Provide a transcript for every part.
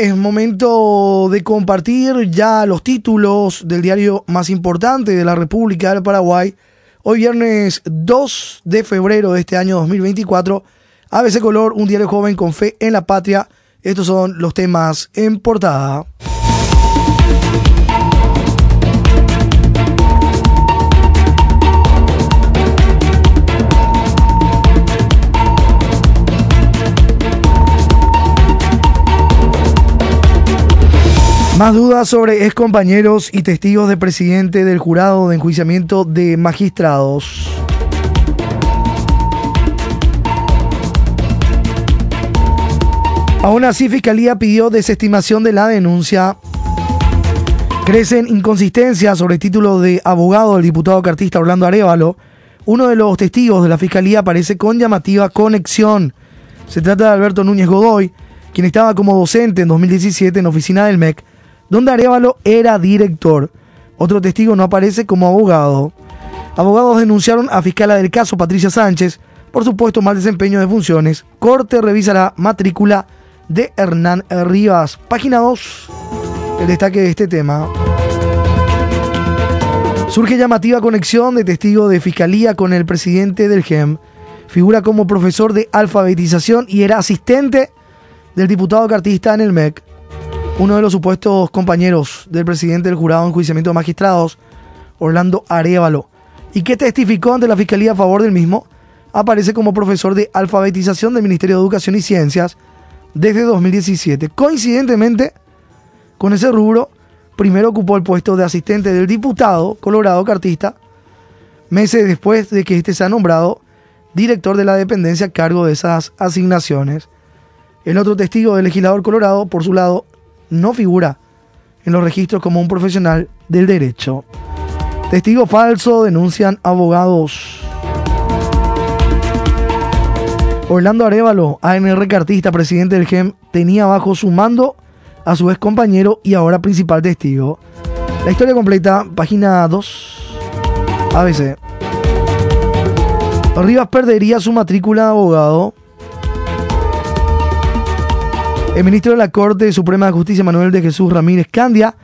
es momento de compartir ya los títulos del diario más importante de la República del Paraguay. Hoy viernes 2 de febrero de este año 2024, ABC Color, un diario joven con fe en la patria. Estos son los temas en portada. Más dudas sobre excompañeros y testigos de presidente del jurado de enjuiciamiento de magistrados. Aún así, Fiscalía pidió desestimación de la denuncia. Crecen inconsistencias sobre el título de abogado del diputado cartista Orlando Arevalo. Uno de los testigos de la Fiscalía aparece con llamativa conexión. Se trata de Alberto Núñez Godoy, quien estaba como docente en 2017 en oficina del MEC donde Arevalo era director. Otro testigo no aparece como abogado. Abogados denunciaron a fiscala del caso Patricia Sánchez por supuesto mal desempeño de funciones. Corte revisará matrícula de Hernán Rivas. Página 2. El destaque de este tema. Surge llamativa conexión de testigo de fiscalía con el presidente del GEM. Figura como profesor de alfabetización y era asistente del diputado cartista en el MEC uno de los supuestos compañeros del presidente del jurado en juiciamiento de magistrados, Orlando Arevalo, y que testificó ante la Fiscalía a favor del mismo, aparece como profesor de alfabetización del Ministerio de Educación y Ciencias desde 2017. Coincidentemente, con ese rubro, primero ocupó el puesto de asistente del diputado colorado cartista, meses después de que éste se ha nombrado director de la dependencia a cargo de esas asignaciones. El otro testigo del legislador colorado, por su lado, no figura en los registros como un profesional del derecho. Testigo falso denuncian abogados. Orlando Arevalo, ANR cartista, presidente del GEM, tenía bajo su mando a su ex compañero y ahora principal testigo. La historia completa, página 2, ABC. Rivas perdería su matrícula de abogado el ministro de la Corte Suprema de Justicia, Manuel de Jesús Ramírez Candia,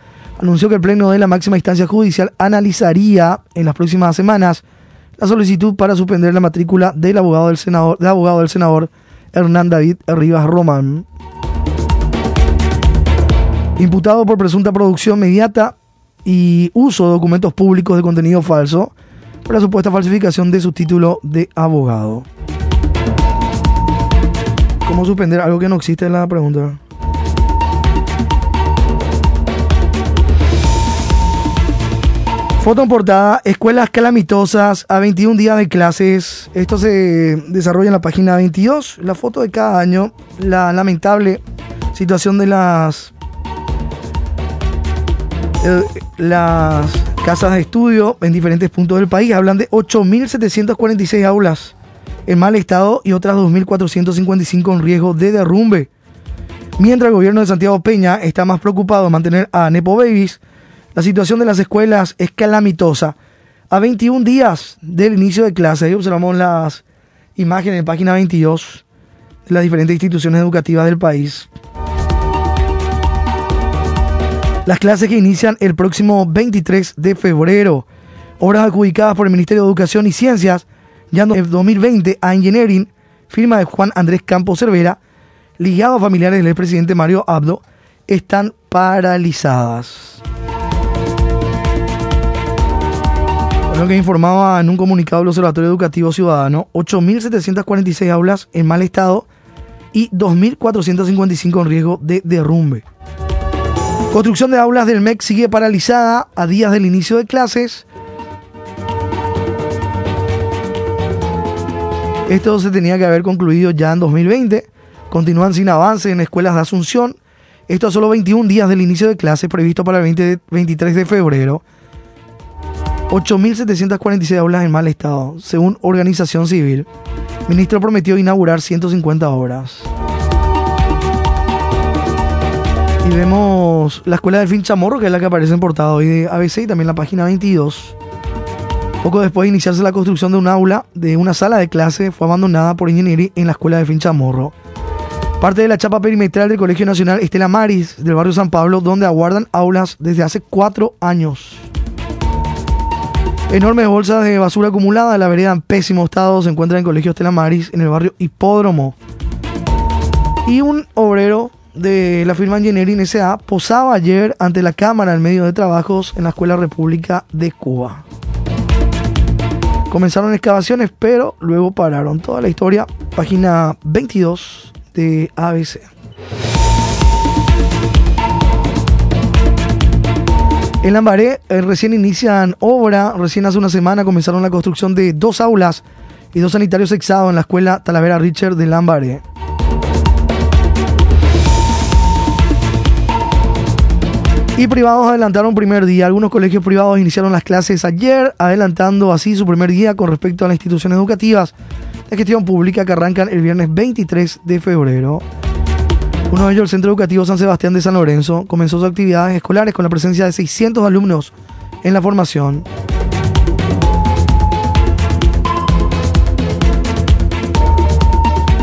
anunció que el Pleno de la máxima instancia judicial analizaría en las próximas semanas la solicitud para suspender la matrícula del abogado del senador, abogado del senador Hernán David Rivas Román. Imputado por presunta producción mediata y uso de documentos públicos de contenido falso por la supuesta falsificación de su título de abogado. ¿Cómo suspender algo que no existe en la pregunta? Foto en portada, escuelas calamitosas a 21 días de clases. Esto se desarrolla en la página 22. La foto de cada año, la lamentable situación de las, eh, las casas de estudio en diferentes puntos del país. Hablan de 8.746 aulas en mal estado y otras 2.455 en riesgo de derrumbe. Mientras el gobierno de Santiago Peña está más preocupado en mantener a Nepo Babies, la situación de las escuelas es calamitosa. A 21 días del inicio de clase, observamos las imágenes en página 22 de las diferentes instituciones educativas del país. Las clases que inician el próximo 23 de febrero. Obras adjudicadas por el Ministerio de Educación y Ciencias ya en 2020 a Engineering, firma de Juan Andrés Campos Cervera, ligado a familiares del expresidente Mario Abdo, están paralizadas. Lo que informaba en un comunicado del Observatorio Educativo Ciudadano, 8.746 aulas en mal estado y 2.455 en riesgo de derrumbe. Construcción de aulas del MEC sigue paralizada a días del inicio de clases. Esto se tenía que haber concluido ya en 2020. Continúan sin avance en escuelas de Asunción. Esto a solo 21 días del inicio de clases previsto para el 23 de febrero. 8.746 aulas en mal estado, según Organización Civil. Ministro prometió inaugurar 150 obras. Y vemos la escuela del Fin Chamorro, que es la que aparece en portada hoy de ABC y también la página 22. Poco después de iniciarse la construcción de un aula de una sala de clase, fue abandonada por ingeniería en la escuela de Finchamorro. Parte de la chapa perimetral del Colegio Nacional Estela Maris del barrio San Pablo, donde aguardan aulas desde hace cuatro años. Enormes bolsas de basura acumulada, la vereda en pésimo estado se encuentra en el Colegio Estela Maris, en el barrio Hipódromo. Y un obrero de la firma Engineering S.A. posaba ayer ante la Cámara en medio de trabajos en la Escuela República de Cuba. Comenzaron excavaciones, pero luego pararon. Toda la historia, página 22 de ABC. En Lambaré eh, recién inician obra, recién hace una semana comenzaron la construcción de dos aulas y dos sanitarios sexados en la escuela Talavera Richard de Lambaré. Y privados adelantaron primer día. Algunos colegios privados iniciaron las clases ayer, adelantando así su primer día con respecto a las instituciones educativas de gestión pública que arrancan el viernes 23 de febrero. Uno de ellos, el Centro Educativo San Sebastián de San Lorenzo, comenzó sus actividades escolares con la presencia de 600 alumnos en la formación.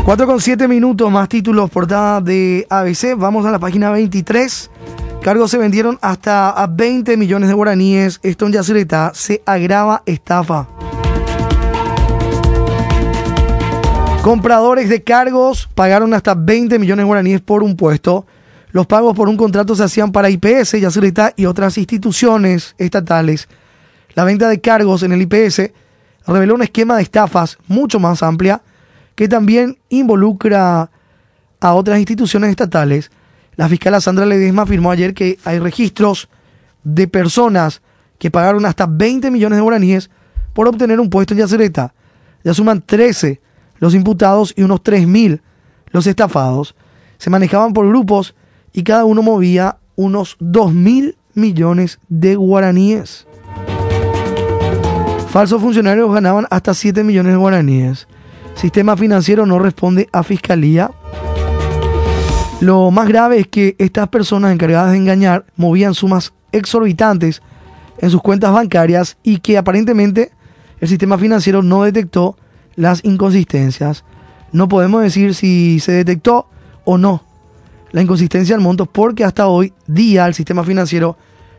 Cuatro con siete minutos más títulos portada de ABC. Vamos a la página 23. Cargos se vendieron hasta a 20 millones de guaraníes. Esto en Yacyretá se agrava estafa. Compradores de cargos pagaron hasta 20 millones de guaraníes por un puesto. Los pagos por un contrato se hacían para IPS, Yacyretá y otras instituciones estatales. La venta de cargos en el IPS reveló un esquema de estafas mucho más amplia que también involucra a otras instituciones estatales la fiscal Sandra Ledesma afirmó ayer que hay registros de personas que pagaron hasta 20 millones de guaraníes por obtener un puesto en Yacereta. Ya suman 13 los imputados y unos 3.000 los estafados. Se manejaban por grupos y cada uno movía unos 2.000 millones de guaraníes. Falsos funcionarios ganaban hasta 7 millones de guaraníes. Sistema financiero no responde a fiscalía. Lo más grave es que estas personas encargadas de engañar movían sumas exorbitantes en sus cuentas bancarias y que aparentemente el sistema financiero no detectó las inconsistencias. No podemos decir si se detectó o no la inconsistencia del monto porque hasta hoy día el sistema financiero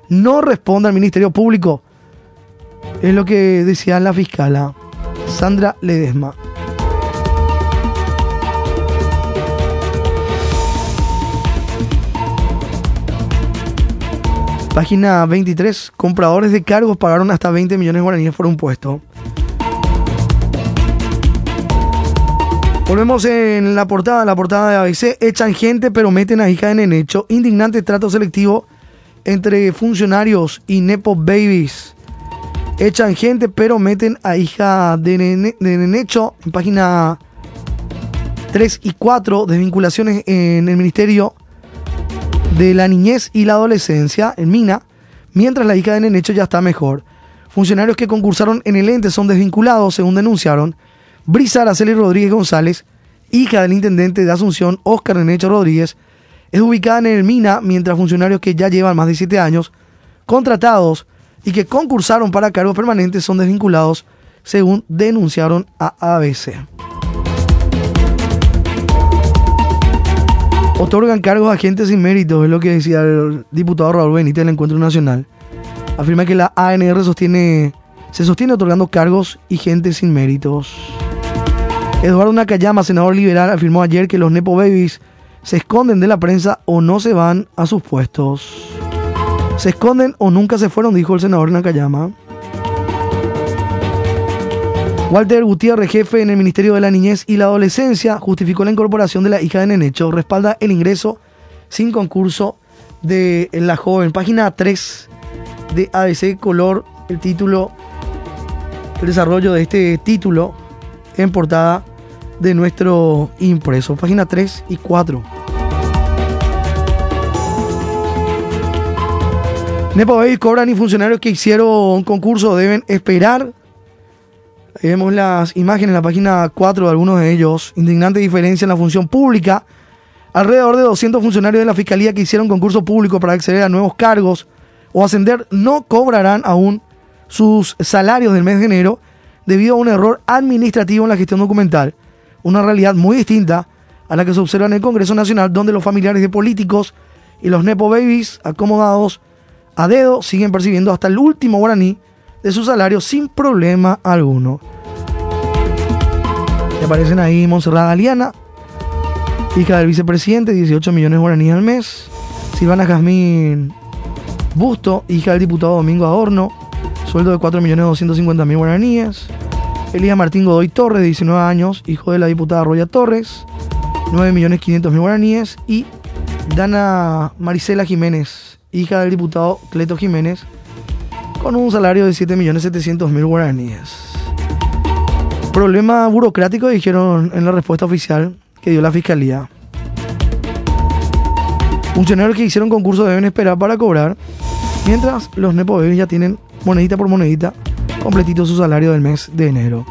no responde al Ministerio Público. Es lo que decía la fiscala Sandra Ledesma. Página 23. Compradores de cargos pagaron hasta 20 millones de guaraníes por un puesto. Volvemos en la portada, la portada de ABC. Echan gente pero meten a hija en Nenecho. Indignante trato selectivo entre funcionarios y Nepo Babies. Echan gente pero meten a hija de, de Nenecho. En página 3 y 4, desvinculaciones en el Ministerio de la niñez y la adolescencia en Mina, mientras la hija de Nenecho ya está mejor. Funcionarios que concursaron en el ente son desvinculados, según denunciaron. Brisa Araceli Rodríguez González, hija del intendente de Asunción, Óscar Nenecho Rodríguez, es ubicada en el Mina, mientras funcionarios que ya llevan más de siete años contratados y que concursaron para cargos permanentes son desvinculados, según denunciaron a ABC. Otorgan cargos a gente sin mérito, es lo que decía el diputado Raúl Benítez del Encuentro Nacional. Afirma que la ANR sostiene, se sostiene otorgando cargos y gente sin méritos. Eduardo Nakayama, senador liberal, afirmó ayer que los Nepo Babies se esconden de la prensa o no se van a sus puestos. Se esconden o nunca se fueron, dijo el senador Nakayama. Walter Gutiérrez, jefe en el Ministerio de la Niñez y la Adolescencia, justificó la incorporación de la hija de Nenecho. Respalda el ingreso sin concurso de la joven. Página 3 de ABC Color, el título, el desarrollo de este título en portada de nuestro impreso. Página 3 y 4. Nepo Baby cobran y funcionarios que hicieron un concurso deben esperar vemos las imágenes en la página 4 de algunos de ellos. Indignante diferencia en la función pública. Alrededor de 200 funcionarios de la Fiscalía que hicieron concurso público para acceder a nuevos cargos o ascender no cobrarán aún sus salarios del mes de enero debido a un error administrativo en la gestión documental. Una realidad muy distinta a la que se observa en el Congreso Nacional, donde los familiares de políticos y los Nepo Babies acomodados a dedo siguen percibiendo hasta el último guaraní de su salario sin problema alguno. Aparecen ahí Monserrat Aliana, hija del vicepresidente, 18 millones guaraníes al mes. Silvana Jazmín Busto, hija del diputado Domingo Adorno, sueldo de 4 millones 250 mil guaraníes. Elías Martín Godoy Torres, de 19 años, hijo de la diputada Roya Torres, 9 millones 500 mil guaraníes. Y Dana Marisela Jiménez, hija del diputado Cleto Jiménez, con un salario de 7 millones 700 mil guaraníes. Problema burocrático, dijeron en la respuesta oficial que dio la fiscalía. Funcionarios que hicieron concurso deben esperar para cobrar, mientras los Nepo ya tienen monedita por monedita completito su salario del mes de enero.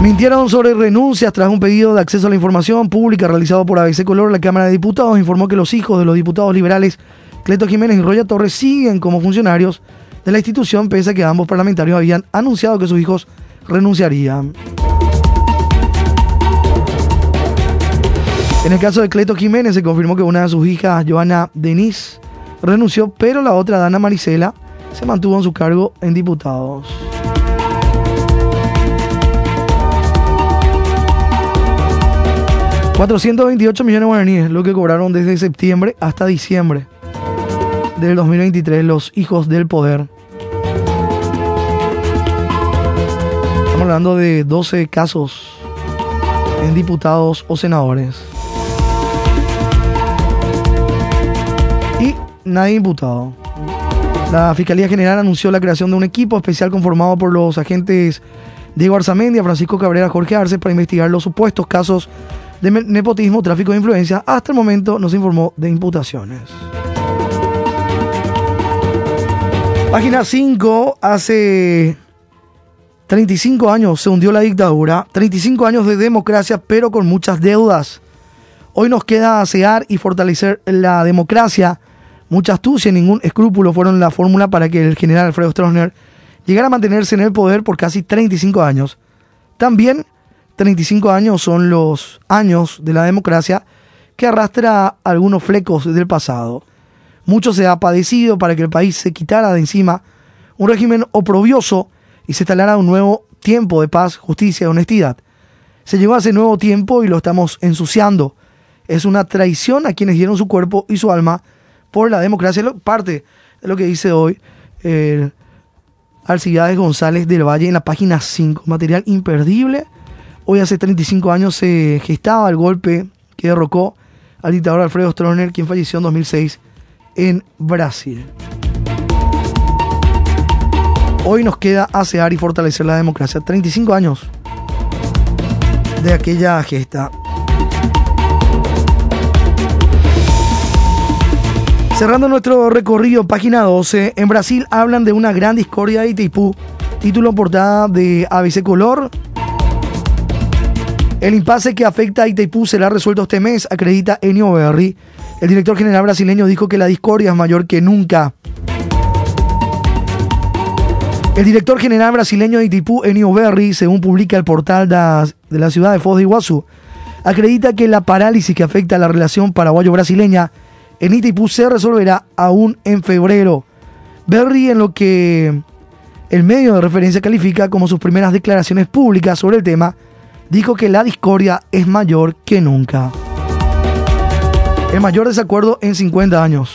Mintieron sobre renuncias tras un pedido de acceso a la información pública realizado por ABC Color. La Cámara de Diputados informó que los hijos de los diputados liberales Cleto Jiménez y Roya Torres siguen como funcionarios de la institución, pese a que ambos parlamentarios habían anunciado que sus hijos renunciarían. En el caso de Cleto Jiménez se confirmó que una de sus hijas, Joana Denise, renunció, pero la otra, Dana Marisela, se mantuvo en su cargo en diputados. ...428 millones de guaraníes... ...lo que cobraron desde septiembre hasta diciembre... ...del 2023 los hijos del poder. Estamos hablando de 12 casos... ...en diputados o senadores. nadie imputado. La Fiscalía General anunció la creación de un equipo especial conformado por los agentes Diego Arzamendia, Francisco Cabrera, Jorge Arce para investigar los supuestos casos de nepotismo, tráfico de influencia. Hasta el momento no se informó de imputaciones. Página 5, hace 35 años se hundió la dictadura, 35 años de democracia, pero con muchas deudas. Hoy nos queda asear y fortalecer la democracia Mucha astucia y ningún escrúpulo fueron la fórmula para que el general Alfredo Stroessner llegara a mantenerse en el poder por casi 35 años. También 35 años son los años de la democracia que arrastra algunos flecos del pasado. Mucho se ha padecido para que el país se quitara de encima un régimen oprobioso y se instalara un nuevo tiempo de paz, justicia y honestidad. Se llegó a ese nuevo tiempo y lo estamos ensuciando. Es una traición a quienes dieron su cuerpo y su alma por la democracia, parte de lo que dice hoy el Alcibiades González del Valle en la página 5. Material imperdible. Hoy hace 35 años se gestaba el golpe que derrocó al dictador Alfredo Stroessner, quien falleció en 2006 en Brasil. Hoy nos queda asear y fortalecer la democracia. 35 años de aquella gesta. Cerrando nuestro recorrido, página 12, en Brasil hablan de una gran discordia de Itaipú. Título portada de ABC Color. El impasse que afecta a Itaipú será resuelto este mes, acredita Enio Berry. El director general brasileño dijo que la discordia es mayor que nunca. El director general brasileño de Itaipú, Enio Berry, según publica el portal de la ciudad de Foz de Iguazú, acredita que la parálisis que afecta a la relación paraguayo-brasileña en Itaipú se resolverá aún en febrero. Berry en lo que el medio de referencia califica como sus primeras declaraciones públicas sobre el tema, dijo que la discordia es mayor que nunca. El mayor desacuerdo en 50 años,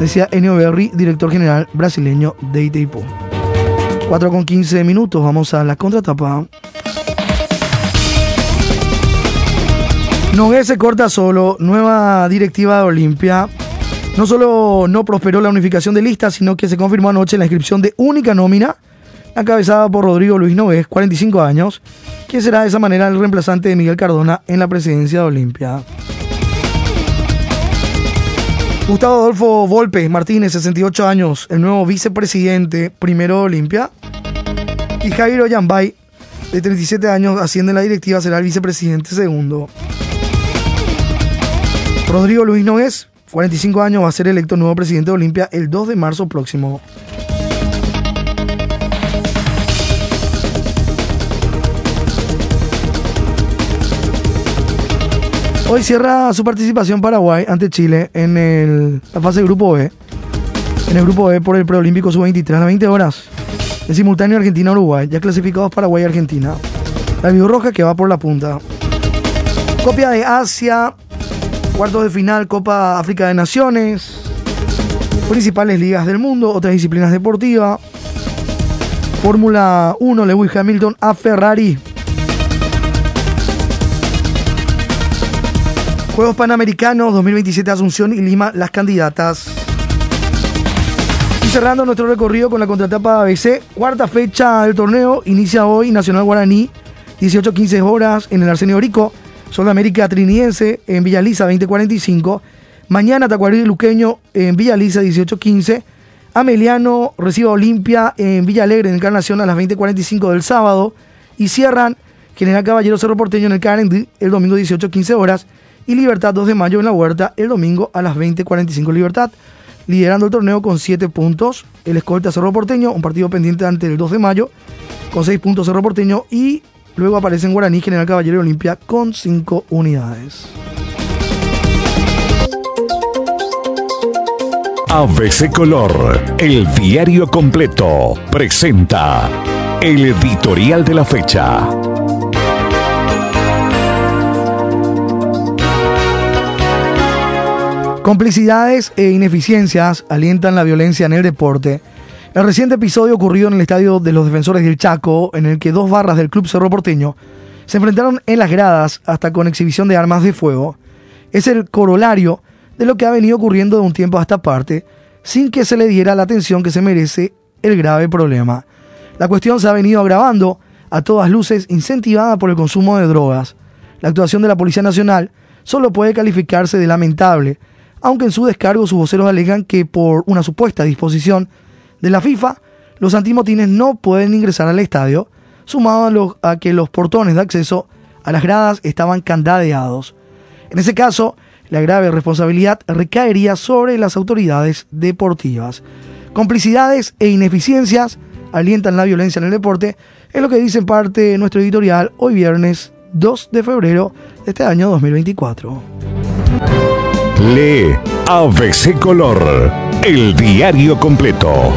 decía Enio Berry, director general brasileño de Itaipú. 4 con 15 minutos, vamos a la contratapa. Nogué se corta solo, nueva directiva de Olimpia. No solo no prosperó la unificación de listas, sino que se confirmó anoche la inscripción de única nómina, encabezada por Rodrigo Luis Nogués, 45 años, que será de esa manera el reemplazante de Miguel Cardona en la presidencia de Olimpia. Gustavo Adolfo Volpe Martínez, 68 años, el nuevo vicepresidente primero de Olimpia. Y Jairo Yambay, de 37 años, asciende en la directiva, será el vicepresidente segundo. Rodrigo Luis Nogués, 45 años, va a ser electo nuevo presidente de Olimpia el 2 de marzo próximo. Hoy cierra su participación Paraguay ante Chile en el, la fase de grupo B. En el grupo B por el preolímpico sub-23 a las 20 horas. En simultáneo Argentina-Uruguay, ya clasificados Paraguay y Argentina. La Roja que va por la punta. Copia de Asia, cuartos de final Copa África de Naciones, principales ligas del mundo, otras disciplinas deportivas. Fórmula 1, Lewis Hamilton a Ferrari. Juegos Panamericanos 2027 Asunción y Lima, las candidatas. Y cerrando nuestro recorrido con la contratapa ABC, cuarta fecha del torneo, inicia hoy Nacional Guaraní, 18-15 horas en el Arsenio Rico, Sol América Triniense en Villaliza 2045, mañana Tacuarí Luqueño en Villaliza 18-15, Ameliano recibe Olimpia en Villa Alegre en Encarnación a las 20.45 del sábado. Y cierran General Caballero Cerro Porteño en el Carendi el domingo 18-15 horas y Libertad 2 de mayo en la Huerta el domingo a las 20.45 Libertad, liderando el torneo con 7 puntos. El escolta Cerro Porteño, un partido pendiente ante el 2 de mayo, con 6 puntos Cerro Porteño y luego aparece en Guaraní General Caballero Olimpia con 5 unidades. ABC Color, el diario completo, presenta el editorial de la fecha. Complicidades e ineficiencias alientan la violencia en el deporte. El reciente episodio ocurrido en el estadio de los defensores del Chaco, en el que dos barras del club Cerro Porteño se enfrentaron en las gradas hasta con exhibición de armas de fuego, es el corolario de lo que ha venido ocurriendo de un tiempo a esta parte, sin que se le diera la atención que se merece el grave problema. La cuestión se ha venido agravando a todas luces incentivada por el consumo de drogas. La actuación de la Policía Nacional solo puede calificarse de lamentable, aunque en su descargo sus voceros alegan que por una supuesta disposición de la FIFA, los antimotines no pueden ingresar al estadio, sumado a, que los portones de acceso a las gradas estaban candadeados. En ese caso, la grave responsabilidad recaería sobre las autoridades deportivas. Complicidades e ineficiencias alientan la violencia en el deporte, es lo que dice en parte nuestro editorial hoy viernes 2 de febrero de este año 2024. Lee ABC Color, el diario completo.